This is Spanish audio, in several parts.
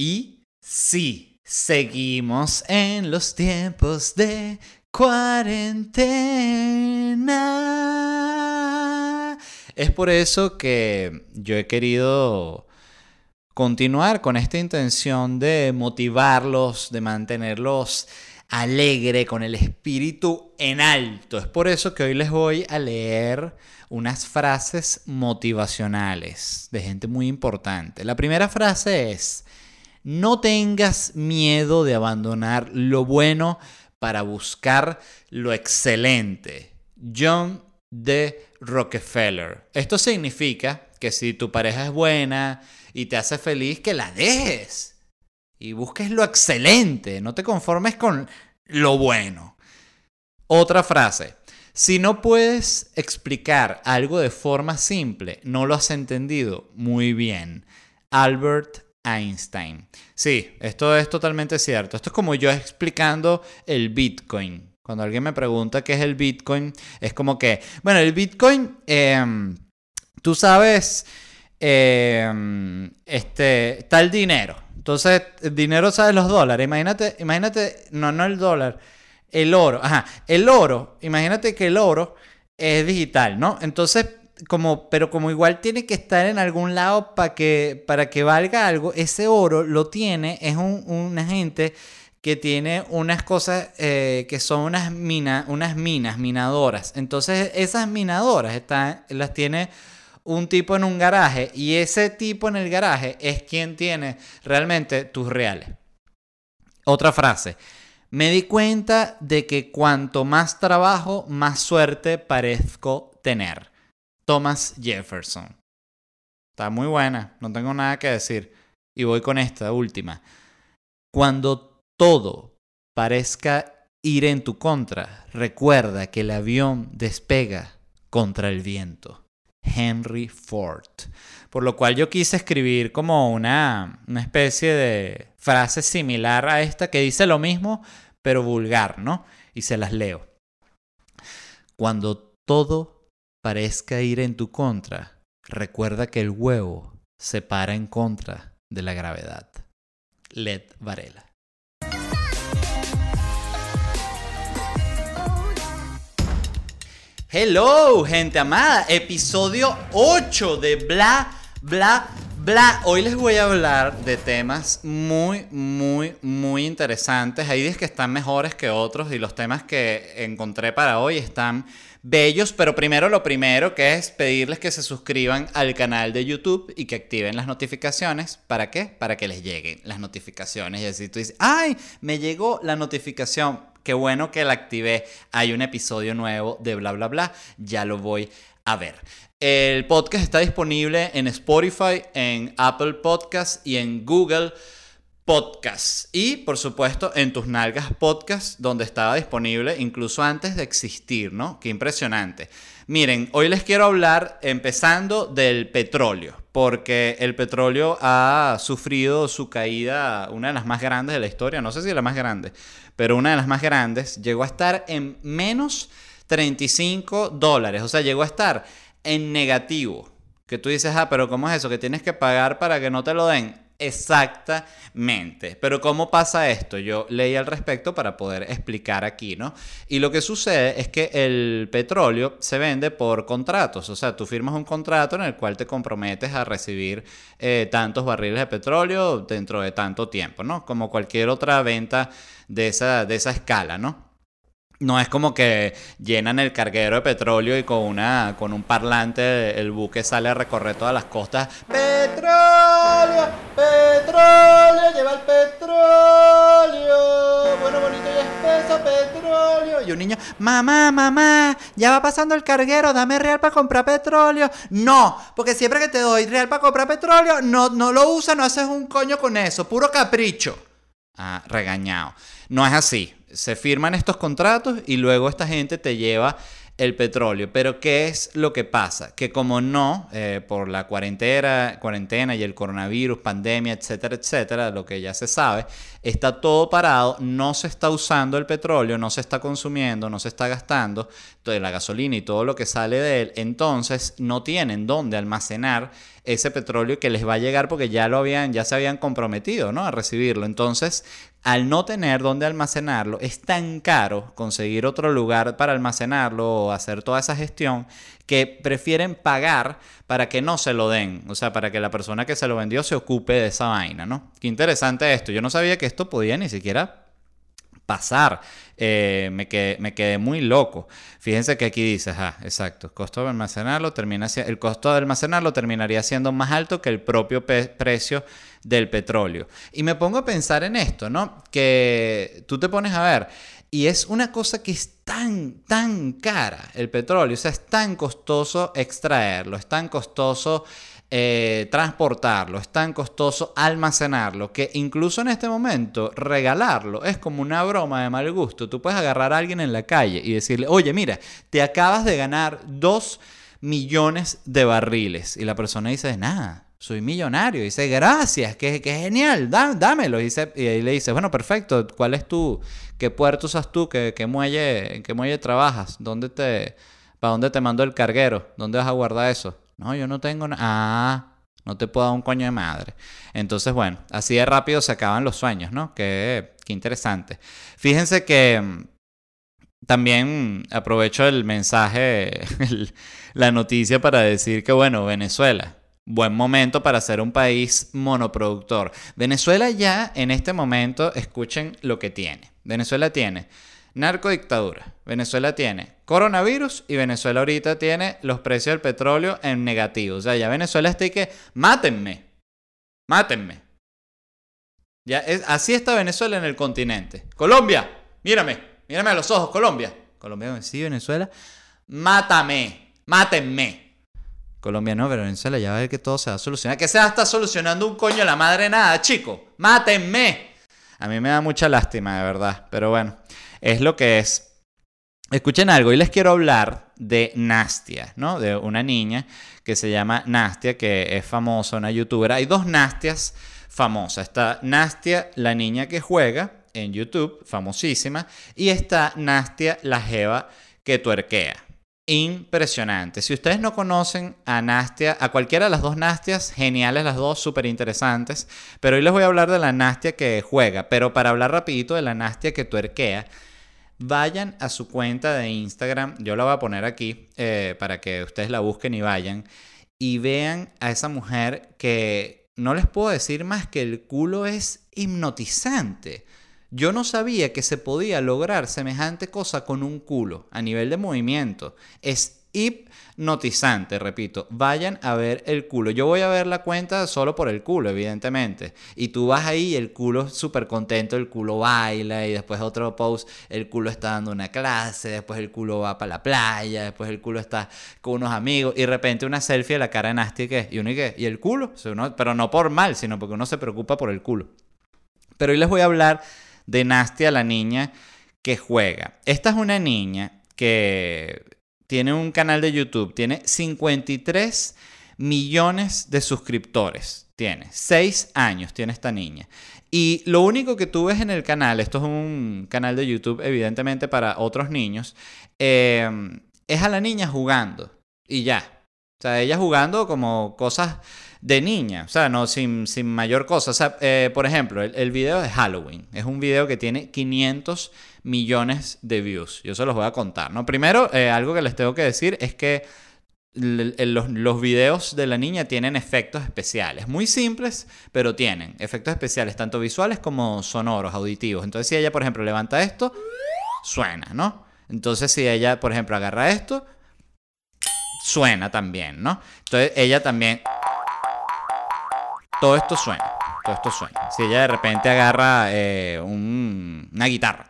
Y sí, seguimos en los tiempos de cuarentena. Es por eso que yo he querido continuar con esta intención de motivarlos, de mantenerlos alegre, con el espíritu en alto. Es por eso que hoy les voy a leer unas frases motivacionales de gente muy importante. La primera frase es, no tengas miedo de abandonar lo bueno para buscar lo excelente. John D. Rockefeller. Esto significa que si tu pareja es buena y te hace feliz, que la dejes. Y busques lo excelente, no te conformes con lo bueno. Otra frase. Si no puedes explicar algo de forma simple, no lo has entendido muy bien. Albert Einstein. Sí, esto es totalmente cierto. Esto es como yo explicando el Bitcoin. Cuando alguien me pregunta qué es el Bitcoin, es como que, bueno, el Bitcoin, em, tú sabes, em, este, tal dinero. Entonces, el dinero sabe los dólares. Imagínate, imagínate, no, no el dólar, el oro. Ajá, el oro, imagínate que el oro es digital, ¿no? Entonces, como, pero como igual tiene que estar en algún lado para que, para que valga algo, ese oro lo tiene, es un, una gente que tiene unas cosas eh, que son unas, minas unas minas, minadoras. Entonces esas minadoras están, las tiene un tipo en un garaje y ese tipo en el garaje es quien tiene realmente tus reales. Otra frase. Me di cuenta de que cuanto más trabajo, más suerte parezco tener. Thomas Jefferson. Está muy buena, no tengo nada que decir. Y voy con esta última. Cuando todo parezca ir en tu contra, recuerda que el avión despega contra el viento. Henry Ford. Por lo cual yo quise escribir como una, una especie de frase similar a esta que dice lo mismo, pero vulgar, ¿no? Y se las leo. Cuando todo parezca ir en tu contra, recuerda que el huevo se para en contra de la gravedad. Led Varela. Hello, gente amada. Episodio 8 de Bla, Bla, Bla. Hoy les voy a hablar de temas muy, muy, muy interesantes. Hay días que están mejores que otros y los temas que encontré para hoy están bellos, pero primero lo primero que es pedirles que se suscriban al canal de YouTube y que activen las notificaciones. ¿Para qué? Para que les lleguen las notificaciones. Y así tú dices, ¡ay! Me llegó la notificación. Qué bueno que la activé. Hay un episodio nuevo de bla, bla, bla. Ya lo voy a ver. El podcast está disponible en Spotify, en Apple Podcast y en Google Podcast. Y por supuesto en tus nalgas podcast, donde estaba disponible incluso antes de existir, ¿no? Qué impresionante. Miren, hoy les quiero hablar empezando del petróleo, porque el petróleo ha sufrido su caída, una de las más grandes de la historia, no sé si la más grande, pero una de las más grandes, llegó a estar en menos 35 dólares, o sea, llegó a estar en negativo. Que tú dices, ah, pero ¿cómo es eso? Que tienes que pagar para que no te lo den Exactamente. Pero ¿cómo pasa esto? Yo leí al respecto para poder explicar aquí, ¿no? Y lo que sucede es que el petróleo se vende por contratos. O sea, tú firmas un contrato en el cual te comprometes a recibir eh, tantos barriles de petróleo dentro de tanto tiempo, ¿no? Como cualquier otra venta de esa, de esa escala, ¿no? No es como que llenan el carguero de petróleo y con, una, con un parlante el buque sale a recorrer todas las costas. ¡Petróleo! ¡Petróleo! ¡Lleva el petróleo! Bueno, bonito y espeso, petróleo. Y un niño, mamá, mamá, ya va pasando el carguero, dame real para comprar petróleo. No, porque siempre que te doy real para comprar petróleo, no, no lo usas, no haces un coño con eso, puro capricho. Ah, regañado. No es así se firman estos contratos y luego esta gente te lleva el petróleo. Pero ¿qué es lo que pasa? Que como no, eh, por la cuarentena, cuarentena y el coronavirus, pandemia, etcétera, etcétera, lo que ya se sabe, está todo parado, no se está usando el petróleo, no se está consumiendo, no se está gastando toda la gasolina y todo lo que sale de él, entonces no tienen dónde almacenar ese petróleo que les va a llegar porque ya lo habían, ya se habían comprometido, ¿no? A recibirlo. Entonces, al no tener dónde almacenarlo, es tan caro conseguir otro lugar para almacenarlo o hacer toda esa gestión que prefieren pagar para que no se lo den, o sea, para que la persona que se lo vendió se ocupe de esa vaina, ¿no? Qué interesante esto. Yo no sabía que esto podía ni siquiera pasar. Eh, me, quedé, me, quedé, muy loco. Fíjense que aquí dice, ah, exacto, costo de almacenarlo termina el costo de almacenarlo terminaría siendo más alto que el propio precio del petróleo. Y me pongo a pensar en esto, ¿no? Que tú te pones a ver y es una cosa que es tan, tan cara el petróleo, o sea, es tan costoso extraerlo, es tan costoso eh, transportarlo, es tan costoso almacenarlo, que incluso en este momento regalarlo es como una broma de mal gusto. Tú puedes agarrar a alguien en la calle y decirle, oye, mira, te acabas de ganar dos millones de barriles. Y la persona dice, nada, soy millonario. Dice, gracias, que, genial, dámelo. Y, dice, y ahí le dice, bueno, perfecto, ¿cuál es tu, qué puerto usas tú, qué, qué muelle, en qué muelle trabajas, dónde te, para dónde te mando el carguero, dónde vas a guardar eso? No, yo no tengo nada. Ah, no te puedo dar un coño de madre. Entonces, bueno, así de rápido se acaban los sueños, ¿no? Qué, qué interesante. Fíjense que mm, también aprovecho el mensaje, la noticia para decir que, bueno, Venezuela, buen momento para ser un país monoproductor. Venezuela ya en este momento, escuchen lo que tiene. Venezuela tiene narcodictadura. Venezuela tiene coronavirus y Venezuela ahorita tiene los precios del petróleo en negativo. O sea, ya Venezuela está y que mátenme, mátenme. Ya es, así está Venezuela en el continente. Colombia, mírame, mírame a los ojos, Colombia. Colombia, sí, Venezuela. Mátame, mátenme. Colombia no, pero Venezuela ya va a ver que todo se va a solucionar. Que se va a estar solucionando un coño la madre nada, chico. Mátenme. A mí me da mucha lástima, de verdad. Pero bueno, es lo que es. Escuchen algo, y les quiero hablar de Nastia, ¿no? De una niña que se llama Nastia, que es famosa, una youtuber. Hay dos Nastias famosas. Está Nastia, la niña que juega en YouTube, famosísima, y está Nastia, la jeva que tuerquea. Impresionante. Si ustedes no conocen a Nastia, a cualquiera de las dos Nastias, geniales las dos, súper interesantes. Pero hoy les voy a hablar de la Nastia que juega. Pero para hablar rapidito de la Nastia que tuerquea, vayan a su cuenta de Instagram, yo la voy a poner aquí eh, para que ustedes la busquen y vayan, y vean a esa mujer que no les puedo decir más que el culo es hipnotizante. Yo no sabía que se podía lograr semejante cosa con un culo a nivel de movimiento. Es hipnotizante, repito. Vayan a ver el culo. Yo voy a ver la cuenta solo por el culo, evidentemente. Y tú vas ahí y el culo súper contento, el culo baila y después otro post, el culo está dando una clase, después el culo va para la playa, después el culo está con unos amigos y de repente una selfie de la cara Nasty que y uno y qué, y el culo, pero no por mal, sino porque uno se preocupa por el culo. Pero hoy les voy a hablar de Nastia, la niña que juega. Esta es una niña que tiene un canal de YouTube, tiene 53 millones de suscriptores. Tiene 6 años, tiene esta niña. Y lo único que tú ves en el canal, esto es un canal de YouTube evidentemente para otros niños, eh, es a la niña jugando. Y ya. O sea, ella jugando como cosas de niña, o sea, no sin, sin mayor cosa. O sea, eh, por ejemplo, el, el, video de Halloween es un video que tiene 500 millones de views. Yo se los voy a contar, ¿no? Primero, eh, algo que les tengo que decir es que los, los, videos de la niña tienen efectos especiales, muy simples, pero tienen efectos especiales, tanto visuales como sonoros, auditivos. Entonces, si ella, por ejemplo, levanta esto, suena, ¿no? Entonces, si ella, por ejemplo, agarra esto, suena también, ¿no? Entonces, ella también... Todo esto suena, todo esto suena. Si ella de repente agarra eh, una guitarra,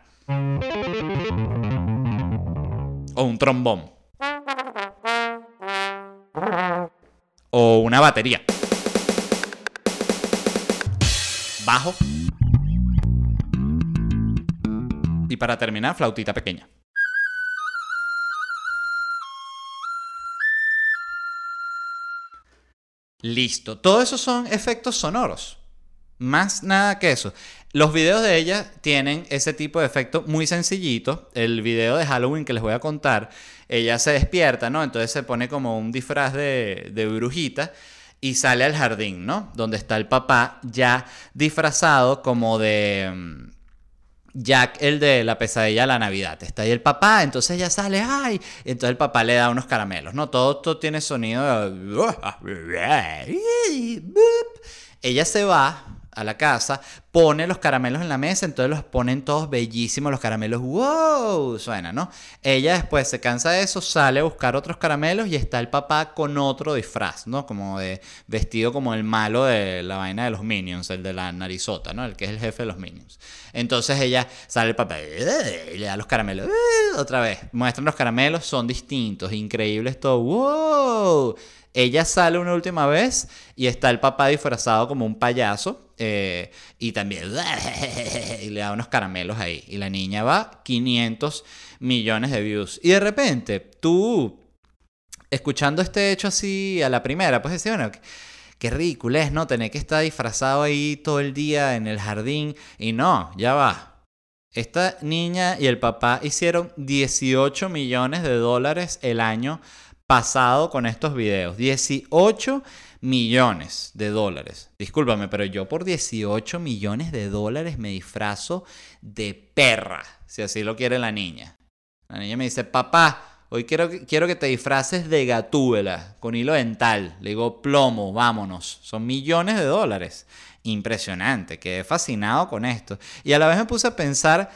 o un trombón. O una batería. Bajo. Y para terminar, flautita pequeña. Listo. Todo eso son efectos sonoros. Más nada que eso. Los videos de ella tienen ese tipo de efecto muy sencillito. El video de Halloween que les voy a contar, ella se despierta, ¿no? Entonces se pone como un disfraz de, de brujita y sale al jardín, ¿no? Donde está el papá ya disfrazado como de mm, Jack, el de la pesadilla de la Navidad. Está ahí el papá, entonces ella sale, ¡ay! Entonces el papá le da unos caramelos, ¿no? Todo esto tiene sonido. Ella se va a la casa, pone los caramelos en la mesa, entonces los ponen todos bellísimos los caramelos, wow, suena, ¿no? Ella después se cansa de eso, sale a buscar otros caramelos y está el papá con otro disfraz, ¿no? Como de vestido como el malo de la vaina de los Minions, el de la narizota, ¿no? El que es el jefe de los Minions. Entonces ella sale el papá y le da los caramelos, otra vez, muestran los caramelos, son distintos, increíbles todo, wow. Ella sale una última vez y está el papá disfrazado como un payaso eh, y también y le da unos caramelos ahí. Y la niña va 500 millones de views. Y de repente, tú, escuchando este hecho así a la primera, pues decir, bueno, qué ridículo es, ¿no? Tener que estar disfrazado ahí todo el día en el jardín. Y no, ya va. Esta niña y el papá hicieron 18 millones de dólares el año pasado con estos videos. 18 millones de dólares. Discúlpame, pero yo por 18 millones de dólares me disfrazo de perra, si así lo quiere la niña. La niña me dice, papá, hoy quiero, quiero que te disfraces de gatúbela con hilo dental. Le digo, plomo, vámonos. Son millones de dólares. Impresionante, quedé fascinado con esto. Y a la vez me puse a pensar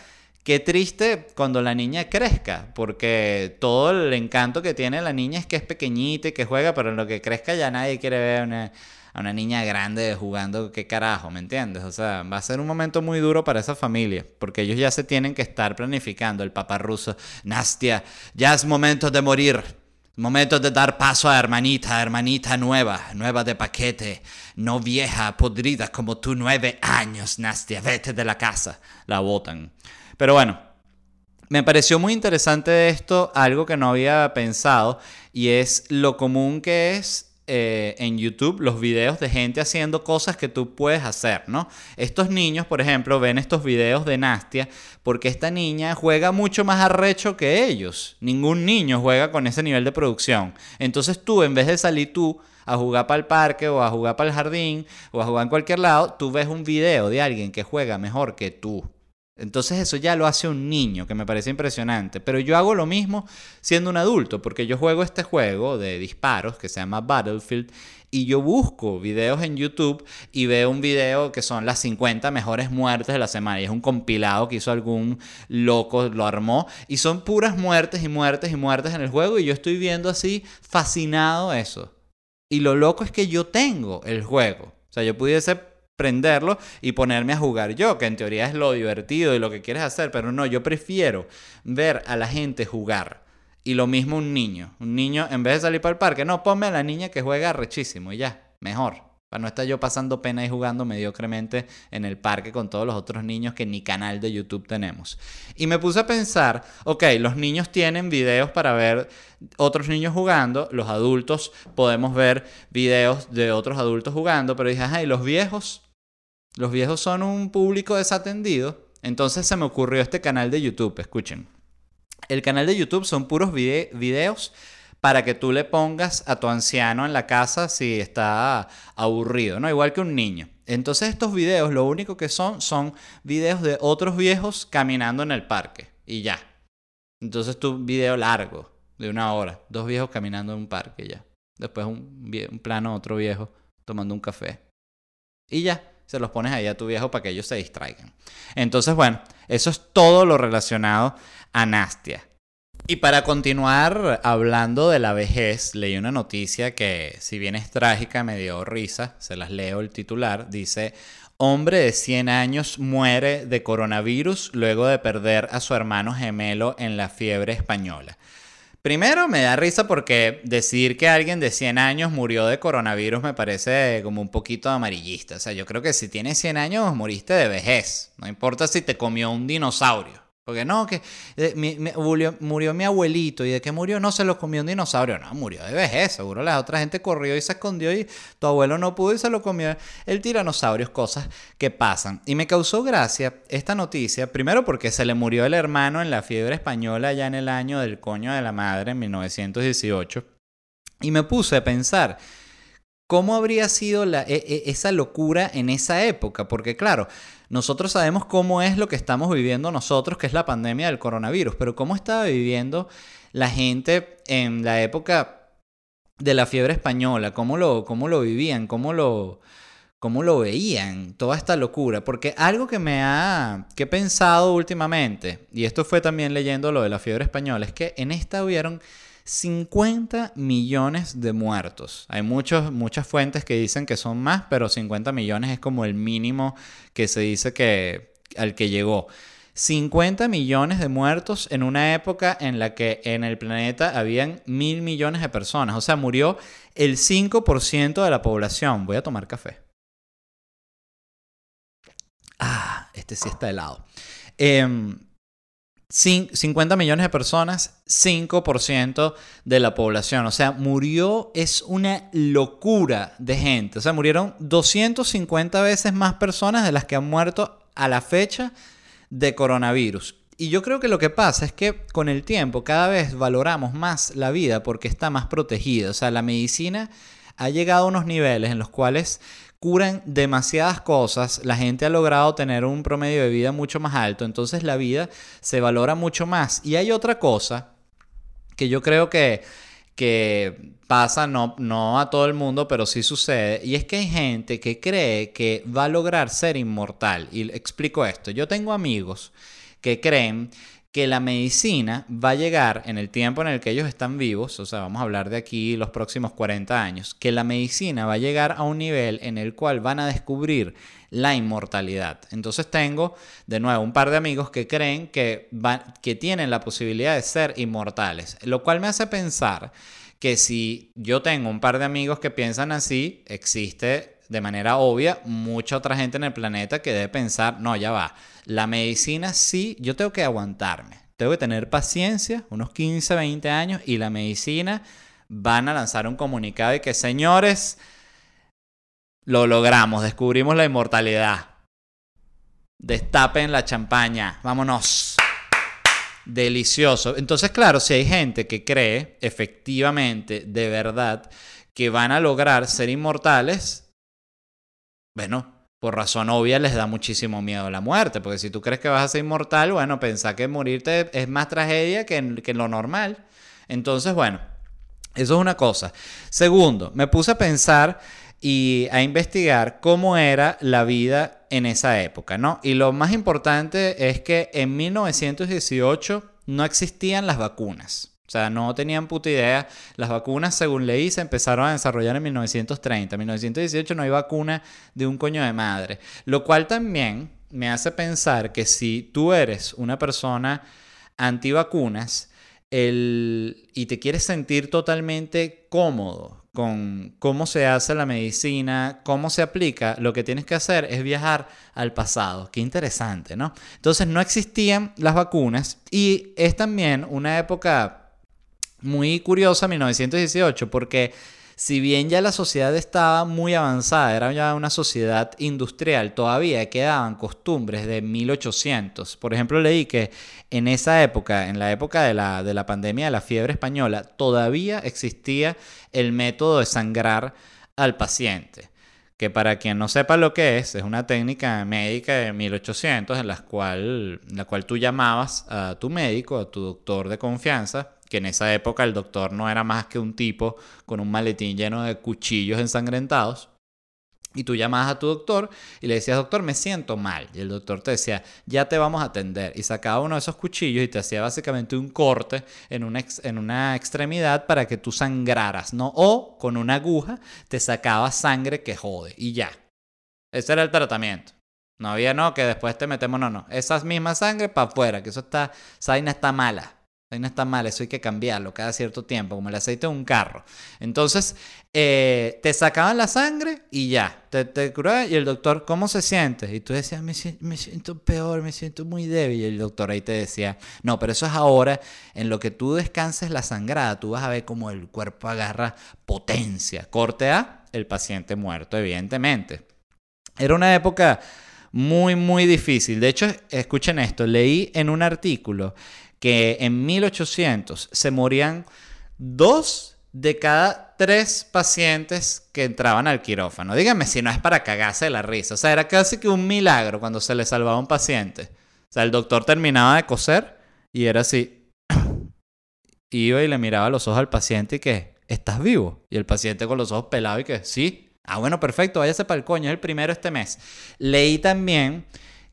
Qué triste cuando la niña crezca, porque todo el encanto que tiene la niña es que es pequeñita y que juega, pero en lo que crezca ya nadie quiere ver una, a una niña grande jugando, qué carajo, ¿me entiendes? O sea, va a ser un momento muy duro para esa familia, porque ellos ya se tienen que estar planificando, el papá ruso, Nastia, ya es momento de morir. Momento de dar paso a hermanita, hermanita nueva, nueva de paquete, no vieja, podrida como tú, nueve años, Nastia, vete de la casa. La botan. Pero bueno, me pareció muy interesante esto, algo que no había pensado, y es lo común que es eh, en YouTube los videos de gente haciendo cosas que tú puedes hacer, ¿no? Estos niños, por ejemplo, ven estos videos de Nastia porque esta niña juega mucho más arrecho que ellos. Ningún niño juega con ese nivel de producción. Entonces tú, en vez de salir tú a jugar para el parque o a jugar para el jardín o a jugar en cualquier lado, tú ves un video de alguien que juega mejor que tú. Entonces eso ya lo hace un niño, que me parece impresionante. Pero yo hago lo mismo siendo un adulto, porque yo juego este juego de disparos que se llama Battlefield y yo busco videos en YouTube y veo un video que son las 50 mejores muertes de la semana. Y es un compilado que hizo algún loco, lo armó. Y son puras muertes y muertes y muertes en el juego. Y yo estoy viendo así fascinado eso. Y lo loco es que yo tengo el juego. O sea, yo pudiese prenderlo y ponerme a jugar yo, que en teoría es lo divertido y lo que quieres hacer, pero no, yo prefiero ver a la gente jugar. Y lo mismo un niño. Un niño, en vez de salir para el parque, no, ponme a la niña que juega rechísimo y ya, mejor. Para no estar yo pasando pena y jugando mediocremente en el parque con todos los otros niños que ni canal de YouTube tenemos. Y me puse a pensar, ok, los niños tienen videos para ver otros niños jugando, los adultos podemos ver videos de otros adultos jugando, pero dije, ay, los viejos, los viejos son un público desatendido. Entonces se me ocurrió este canal de YouTube, escuchen. El canal de YouTube son puros videos para que tú le pongas a tu anciano en la casa si está aburrido, ¿no? Igual que un niño. Entonces estos videos lo único que son son videos de otros viejos caminando en el parque y ya. Entonces tu video largo de una hora, dos viejos caminando en un parque ya. Después un, un plano otro viejo tomando un café. Y ya, se los pones ahí a tu viejo para que ellos se distraigan. Entonces, bueno, eso es todo lo relacionado a Nastia. Y para continuar hablando de la vejez, leí una noticia que, si bien es trágica, me dio risa, se las leo el titular, dice, hombre de 100 años muere de coronavirus luego de perder a su hermano gemelo en la fiebre española. Primero me da risa porque decir que alguien de 100 años murió de coronavirus me parece como un poquito amarillista. O sea, yo creo que si tienes 100 años moriste de vejez. No importa si te comió un dinosaurio. Porque no, que eh, murió, mi abuelito y de qué murió no se lo comió un dinosaurio. No, murió de vejez. Seguro la otra gente corrió y se escondió y tu abuelo no pudo y se lo comió el tiranosaurio. Cosas que pasan. Y me causó gracia esta noticia, primero porque se le murió el hermano en la fiebre española ya en el año del coño de la madre, en 1918. Y me puse a pensar, ¿cómo habría sido e- e- esa locura en esa época? Porque claro, nosotros sabemos cómo es lo que estamos viviendo nosotros, que es la pandemia del coronavirus, pero ¿cómo estaba viviendo la gente en la época de la fiebre española? ¿Cómo lo, cómo lo vivían? ¿Cómo lo, cómo lo veían? Toda esta locura. Porque algo que me ha, que he pensado últimamente, y esto fue también leyendo lo de la fiebre española, es que en esta hubieron 50 millones de muertos. Hay muchos, muchas fuentes que dicen que son más, pero 50 millones es como el mínimo que se dice que al que llegó. 50 millones de muertos en una época en la que en el planeta habían mil millones de personas. O sea, murió el 5% de la población. Voy a tomar café. Ah, este sí está helado. Cin- 50 millones de personas, 5% de la población. O sea, murió, es una locura de gente. O sea, murieron 250 veces más personas de las que han muerto a la fecha de coronavirus. Y yo creo que lo que pasa es que con el tiempo cada vez valoramos más la vida porque está más protegida. O sea, la medicina ha llegado a unos niveles en los cuales curan demasiadas cosas, la gente ha logrado tener un promedio de vida mucho más alto, entonces la vida se valora mucho más. Y hay otra cosa que yo creo que, que pasa, no, no a todo el mundo, pero sí sucede, y es que hay gente que cree que va a lograr ser inmortal. Y explico esto, yo tengo amigos que creen que la medicina va a llegar en el tiempo en el que ellos están vivos, o sea, vamos a hablar de aquí los próximos 40 años, que la medicina va a llegar a un nivel en el cual van a descubrir la inmortalidad. Entonces tengo, de nuevo, un par de amigos que creen que, que tienen la posibilidad de ser inmortales, lo cual me hace pensar que si yo tengo un par de amigos que piensan así, existe de manera obvia mucha otra gente en el planeta que debe pensar, no, ya va, la medicina sí, yo tengo que aguantarme, tengo que tener paciencia, unos 15, 20 años, y la medicina van a lanzar un comunicado y que, señores, lo logramos, descubrimos la inmortalidad. Destapen la champaña, vámonos. Delicioso. Entonces, claro, si hay gente que cree, efectivamente, de verdad, que van a lograr ser inmortales, bueno, por razón obvia les da muchísimo miedo la muerte, porque si tú crees que vas a ser inmortal, bueno, pensá que morirte es más tragedia que, que lo normal. Entonces, bueno, eso es una cosa. Segundo, me puse a pensar y a investigar cómo era la vida en esa época, ¿no? Y lo más importante es que en 1918 no existían las vacunas. O sea, no tenían puta idea. Las vacunas, según leí, se empezaron a desarrollar en 1930. En 1918 no hay vacuna de un coño de madre. Lo cual también me hace pensar que si tú eres una persona antivacunas el, y te quieres sentir totalmente cómodo con cómo se hace la medicina, cómo se aplica, lo que tienes que hacer es viajar al pasado. Qué interesante, ¿no? Entonces no existían las vacunas y es también una época muy curiosa 1918 porque si bien ya la sociedad estaba muy avanzada, era ya una sociedad industrial, todavía quedaban costumbres de 1800. Por ejemplo, leí que en esa época, en la época de la, de la pandemia de la fiebre española, todavía existía el método de sangrar al paciente. Que para quien no sepa lo que es, es una técnica médica de 1800 en la cual, en la cual tú llamabas a tu médico, a tu doctor de confianza, que en esa época el doctor no era más que un tipo con un maletín lleno de cuchillos ensangrentados. Y tú llamabas a tu doctor y le decías, doctor, me siento mal. Y el doctor te decía, ya te vamos a atender. Y sacaba uno de esos cuchillos y te hacía básicamente un corte en una, en una extremidad para que tú sangraras, ¿no? O con una aguja te sacaba sangre que jode. Y ya. Ese era el tratamiento. No había, no, que después te metemos, no, no. Esa misma sangre para afuera, que eso está, esa vaina está mala. No está mal, eso hay que cambiarlo cada cierto tiempo, como el aceite de un carro. Entonces, eh, te sacaban la sangre y ya, te, te curaban y el doctor, ¿cómo se siente? Y tú decías, me, me siento peor, me siento muy débil. Y el doctor ahí te decía, no, pero eso es ahora, en lo que tú descanses la sangrada, tú vas a ver cómo el cuerpo agarra potencia. Corte A, el paciente muerto, evidentemente. Era una época muy, muy difícil. De hecho, escuchen esto, leí en un artículo que en 1800 se morían dos de cada tres pacientes que entraban al quirófano. Díganme si no es para cagarse la risa. O sea, era casi que un milagro cuando se le salvaba a un paciente. O sea, el doctor terminaba de coser y era así. Iba y le miraba los ojos al paciente y que, ¿estás vivo? Y el paciente con los ojos pelados y que, sí. Ah, bueno, perfecto, váyase para el coño, es el primero este mes. Leí también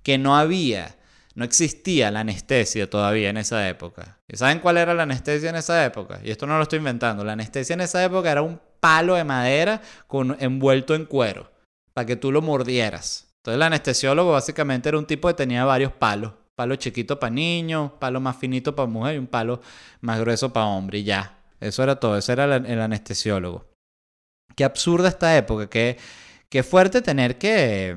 que no había no existía la anestesia todavía en esa época. ¿Y saben cuál era la anestesia en esa época? Y esto no lo estoy inventando. La anestesia en esa época era un palo de madera con, envuelto en cuero para que tú lo mordieras. Entonces el anestesiólogo básicamente era un tipo que tenía varios palos. Palo chiquito para niños, palo más finito para mujer y un palo más grueso para hombre. Y ya. Eso era todo. Ese era el, anestesiólogo. Qué absurda esta época. Qué, qué fuerte tener que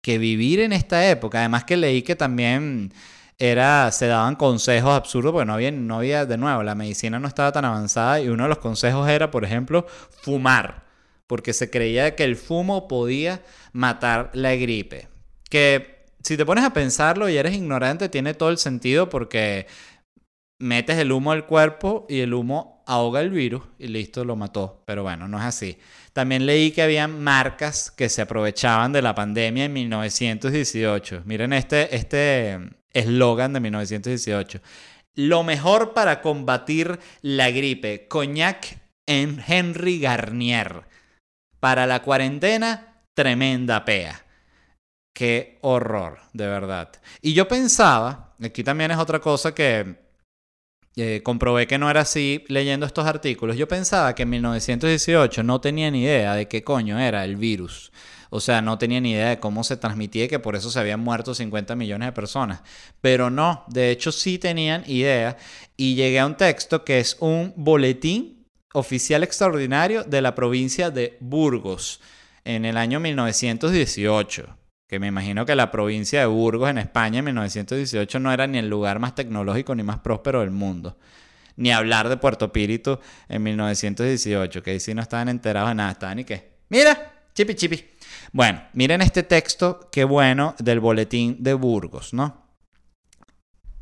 que vivir en esta época. Además que leí que también era, se daban consejos absurdos, porque no había, no había, de nuevo, la medicina no estaba tan avanzada y uno de los consejos era, por ejemplo, fumar, porque se creía que el fumo podía matar la gripe. Que si te pones a pensarlo y eres ignorante, tiene todo el sentido porque metes el humo al cuerpo y el humo ahoga el virus y listo, lo mató. Pero bueno, no es así. También leí que había marcas que se aprovechaban de la pandemia en 1918. Miren este este eslogan de 1918. Lo mejor para combatir la gripe, coñac en Henry Garnier. Para la cuarentena, tremenda pea. Qué horror, de verdad. Y yo pensaba, aquí también es otra cosa que eh, comprobé que no era así leyendo estos artículos. Yo pensaba que en 1918 no tenía ni idea de qué coño era el virus. O sea, no tenía ni idea de cómo se transmitía y que por eso se habían muerto 50 millones de personas. Pero no, de hecho sí tenían idea. Y llegué a un texto que es un boletín oficial extraordinario de la provincia de Burgos en el año 1918 que me imagino que la provincia de Burgos en España en 1918 no era ni el lugar más tecnológico ni más próspero del mundo. Ni hablar de Puerto Píritu en 1918, que ahí sí no estaban enterados de nada, estaban y qué. Mira, chipi chipi. Bueno, miren este texto, qué bueno, del boletín de Burgos, ¿no?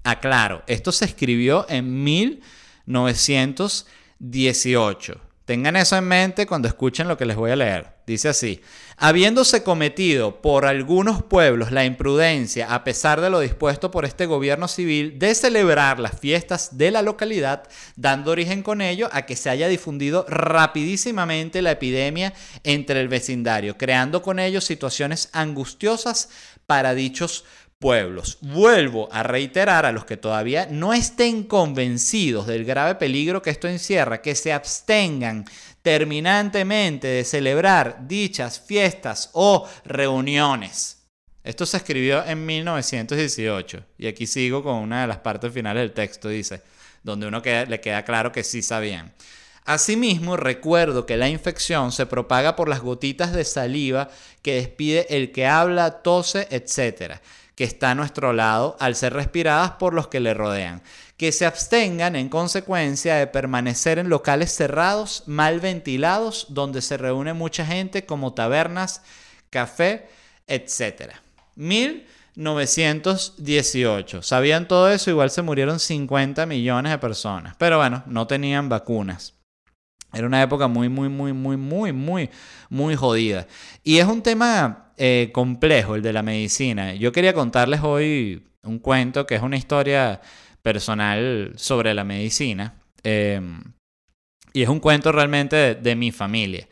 Aclaro, esto se escribió en 1918. Tengan eso en mente cuando escuchen lo que les voy a leer. Dice así, habiéndose cometido por algunos pueblos la imprudencia, a pesar de lo dispuesto por este gobierno civil, de celebrar las fiestas de la localidad, dando origen con ello a que se haya difundido rapidísimamente la epidemia entre el vecindario, creando con ello situaciones angustiosas para dichos pueblos. Vuelvo a reiterar a los que todavía no estén convencidos del grave peligro que esto encierra, que se abstengan terminantemente de celebrar dichas fiestas o reuniones. Esto se escribió en 1918 y aquí sigo con una de las partes finales del texto, dice, donde uno le queda claro que sí sabían. Asimismo, recuerdo que la infección se propaga por las gotitas de saliva que despide el que habla, tose, etc que está a nuestro lado al ser respiradas por los que le rodean. Que se abstengan en consecuencia de permanecer en locales cerrados, mal ventilados, donde se reúne mucha gente como tabernas, café, etc. 1918. ¿Sabían todo eso? Igual se murieron 50 millones de personas. Pero bueno, no tenían vacunas. Era una época muy, muy, muy, muy, muy, muy, muy jodida. Y es un tema eh, complejo, el de la medicina. Yo quería contarles hoy un cuento que es una historia personal sobre la medicina. Em, y es un cuento realmente de, mi familia.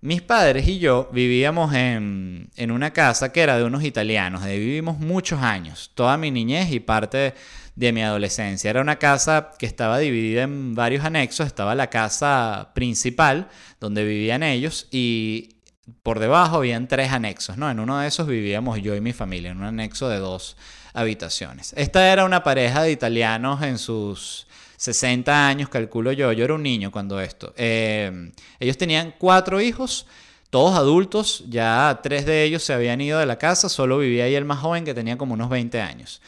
Mis padres y yo vivíamos en, en, una casa que era de unos italianos. De vivimos muchos años, toda mi niñez y parte de mi adolescencia. Era una casa que estaba dividida en varios anexos. Estaba la casa principal, donde vivían ellos, y por debajo habían tres anexos, ¿no? En uno de esos vivíamos yo y mi familia, en un anexo de dos habitaciones. Esta era una pareja de italianos en sus 60 años, calculo yo. Yo era un niño cuando esto. Eh, ellos tenían cuatro hijos, todos adultos, ya tres de ellos se habían ido de la casa, solo vivía ahí el más joven que tenía como unos 20 años.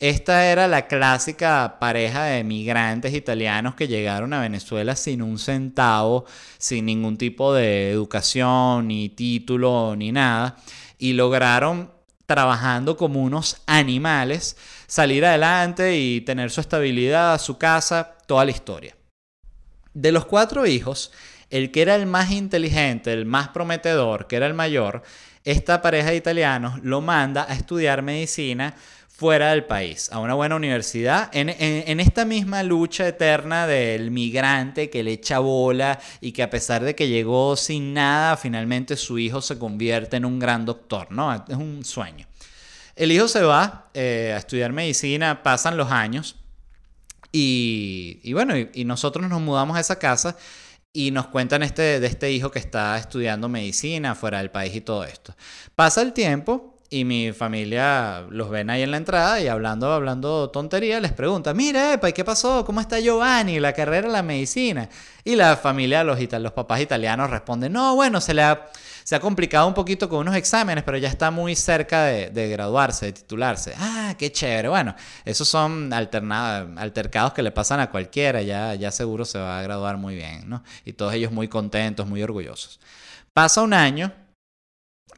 Esta era la clásica pareja de migrantes italianos que llegaron a Venezuela sin un centavo, sin ningún tipo de educación, ni título, ni nada, y lograron, trabajando como unos animales, salir adelante y tener su estabilidad, su casa, toda la historia. De los cuatro hijos, el que era el más inteligente, el más prometedor, que era el mayor, esta pareja de italianos lo manda a estudiar medicina fuera del país, a una buena universidad, en, esta misma lucha eterna del migrante que le echa bola y que a pesar de que llegó sin nada, finalmente su hijo se convierte en un gran doctor, ¿no? Es un sueño. El hijo se va eh, a estudiar medicina, pasan los años y, bueno, y, nosotros nos mudamos a esa casa y nos cuentan este, de este hijo que está estudiando medicina fuera del país y todo esto. Pasa el tiempo y mi familia los ven ahí en la entrada y hablando, hablando tontería, les pregunta, mira, ¿y qué pasó? ¿Cómo está Giovanni? La carrera de la medicina. Y la familia, los, los papás italianos responden, no, bueno, se le ha, se ha complicado un poquito con unos exámenes, pero ya está muy cerca de, graduarse, de titularse. Ah, qué chévere. Bueno, esos son altercados que le pasan a cualquiera, ya, ya seguro se va a graduar muy bien, ¿no? Y todos ellos muy contentos, muy orgullosos. Pasa un año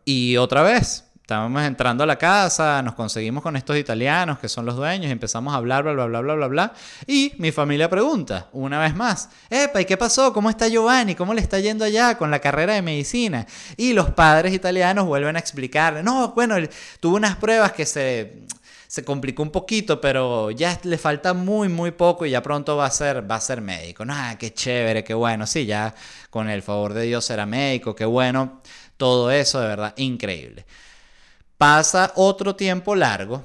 y otra vez Estábamos entrando a la casa, nos conseguimos con estos italianos que son los dueños y empezamos a hablar, bla, bla, bla, bla, bla, bla. Y mi familia pregunta, una vez más, Epa, ¿y qué pasó? ¿Cómo está Giovanni? ¿Cómo le está yendo allá con la carrera de medicina? Y los padres italianos vuelven a explicar, no, bueno, tuvo unas pruebas que se, se complicó un poquito, pero ya le falta muy, muy poco y ya pronto va a ser, va a ser médico. Ah, qué chévere, qué bueno. Sí, ya con el favor de Dios será médico, qué bueno. Todo eso, de verdad, increíble. Pasa otro tiempo largo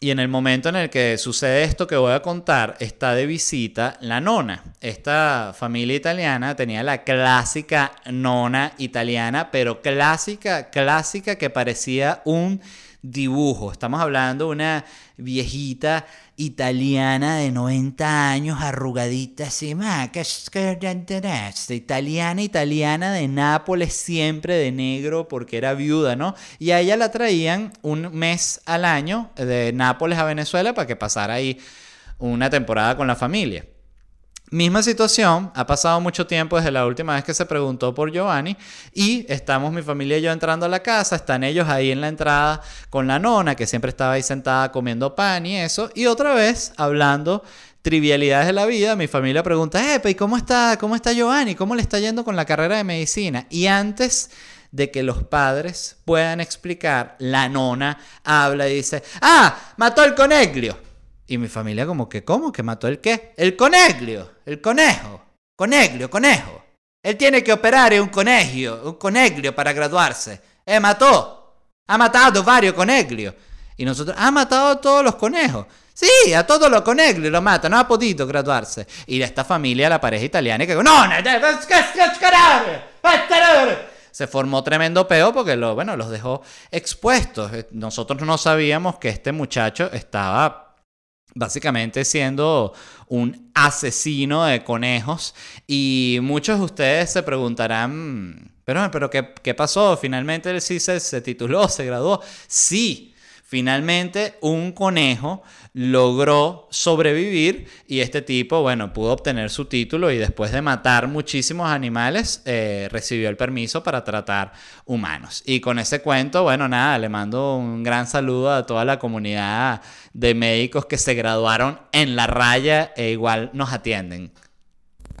y en el momento en el que sucede esto que voy a contar, está de visita la nona. Esta familia italiana tenía la clásica nona italiana, pero clásica, clásica que parecía un Estamos hablando de una viejita italiana de 90 años, arrugadita así, italiana, italiana de Nápoles, siempre de negro porque era viuda, ¿no? Y a ella la traían un mes al año de Nápoles a Venezuela para que pasara ahí una temporada con la familia. Misma situación, ha pasado mucho tiempo desde la última vez que se preguntó por Giovanni y estamos mi familia y yo entrando a la casa, están ellos ahí en la entrada con la nona que siempre estaba ahí sentada comiendo pan y eso, y otra vez hablando trivialidades de la vida, mi familia pregunta, ¿y cómo está, cómo está Giovanni? ¿Cómo le está yendo con la carrera de medicina? Y antes de que los padres puedan explicar, la nona habla y dice, ah, mató el coneglio. Y mi familia como que, ¿cómo? ¿Que mató el qué? El coneglio, el conejo. Coneglio, conejo. Él tiene que operar en un coneglio, un coneglio para graduarse. Eh, mató. Ha matado varios coneglios. Y nosotros, ha matado a todos los conejos. Sí, a todos los coneglios lo mata, no ha podido graduarse. Y de esta familia, la pareja italiana, que no, no, se formó tremendo peo porque lo, bueno, los dejó expuestos. Nosotros no sabíamos que este muchacho estaba básicamente siendo un asesino de conejos. Y muchos de ustedes se preguntarán, pero, pero ¿qué, qué pasó? Finalmente él sí se, se tituló, se graduó. Sí, Finalmente, un conejo logró sobrevivir y este tipo, bueno, pudo obtener su título y después de matar muchísimos animales, eh, recibió el permiso para tratar humanos. Y con ese cuento, bueno, nada, le mando un gran saludo a toda la comunidad de médicos que se graduaron en la raya e igual nos atienden.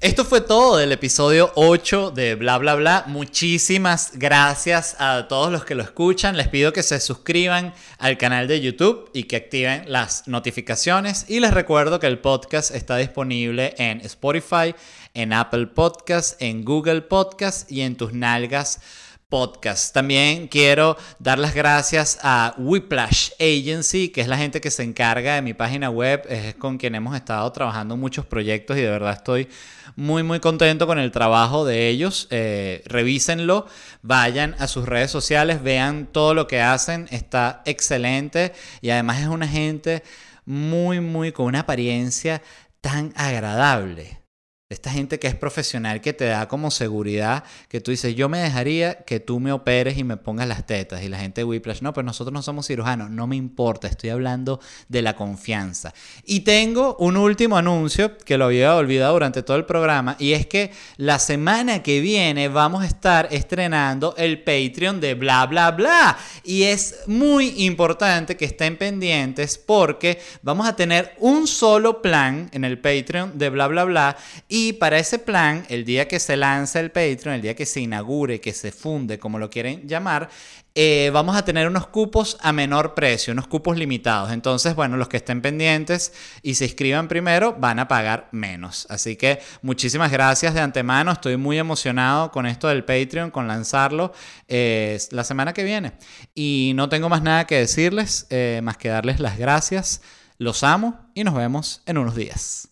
Esto fue todo del episodio 8 de Bla Bla Bla. Muchísimas gracias a todos los que lo escuchan. Les pido que se suscriban al canal de YouTube y que activen las notificaciones. Y les recuerdo que el podcast está disponible en Spotify, en Apple Podcast, en Google Podcast y en tus nalgas podcast. También quiero dar las gracias a Whiplash Agency, que es la gente que se encarga de mi página web, es con quien hemos estado trabajando muchos proyectos y de verdad estoy muy muy contento con el trabajo de ellos. Eh, revísenlo, vayan a sus redes sociales, vean todo lo que hacen, está excelente y además es una gente muy muy con una apariencia tan agradable esta gente que es profesional, que te da como seguridad, que tú dices, yo me dejaría que tú me operes y me pongas las tetas. Y la gente de Whiplash, no, pues nosotros no somos cirujanos, no me importa, estoy hablando de la confianza. Y tengo un último anuncio que lo había olvidado durante todo el programa, y es que la semana que viene vamos a estar estrenando el Patreon de bla, bla, bla. Y es muy importante que estén pendientes porque vamos a tener un solo plan en el Patreon de bla, bla, bla. Y para ese plan, el día que se lance el Patreon, el día que se inaugure, que se funde, como lo quieren llamar, eh, vamos a tener unos cupos a menor precio, unos cupos limitados. Entonces, bueno, los que estén pendientes y se inscriban primero van a pagar menos. Así que muchísimas gracias de antemano. Estoy muy emocionado con esto del Patreon, con lanzarlo eh, la semana que viene. Y no tengo más nada que decirles, eh, más que darles las gracias. Los amo y nos vemos en unos días.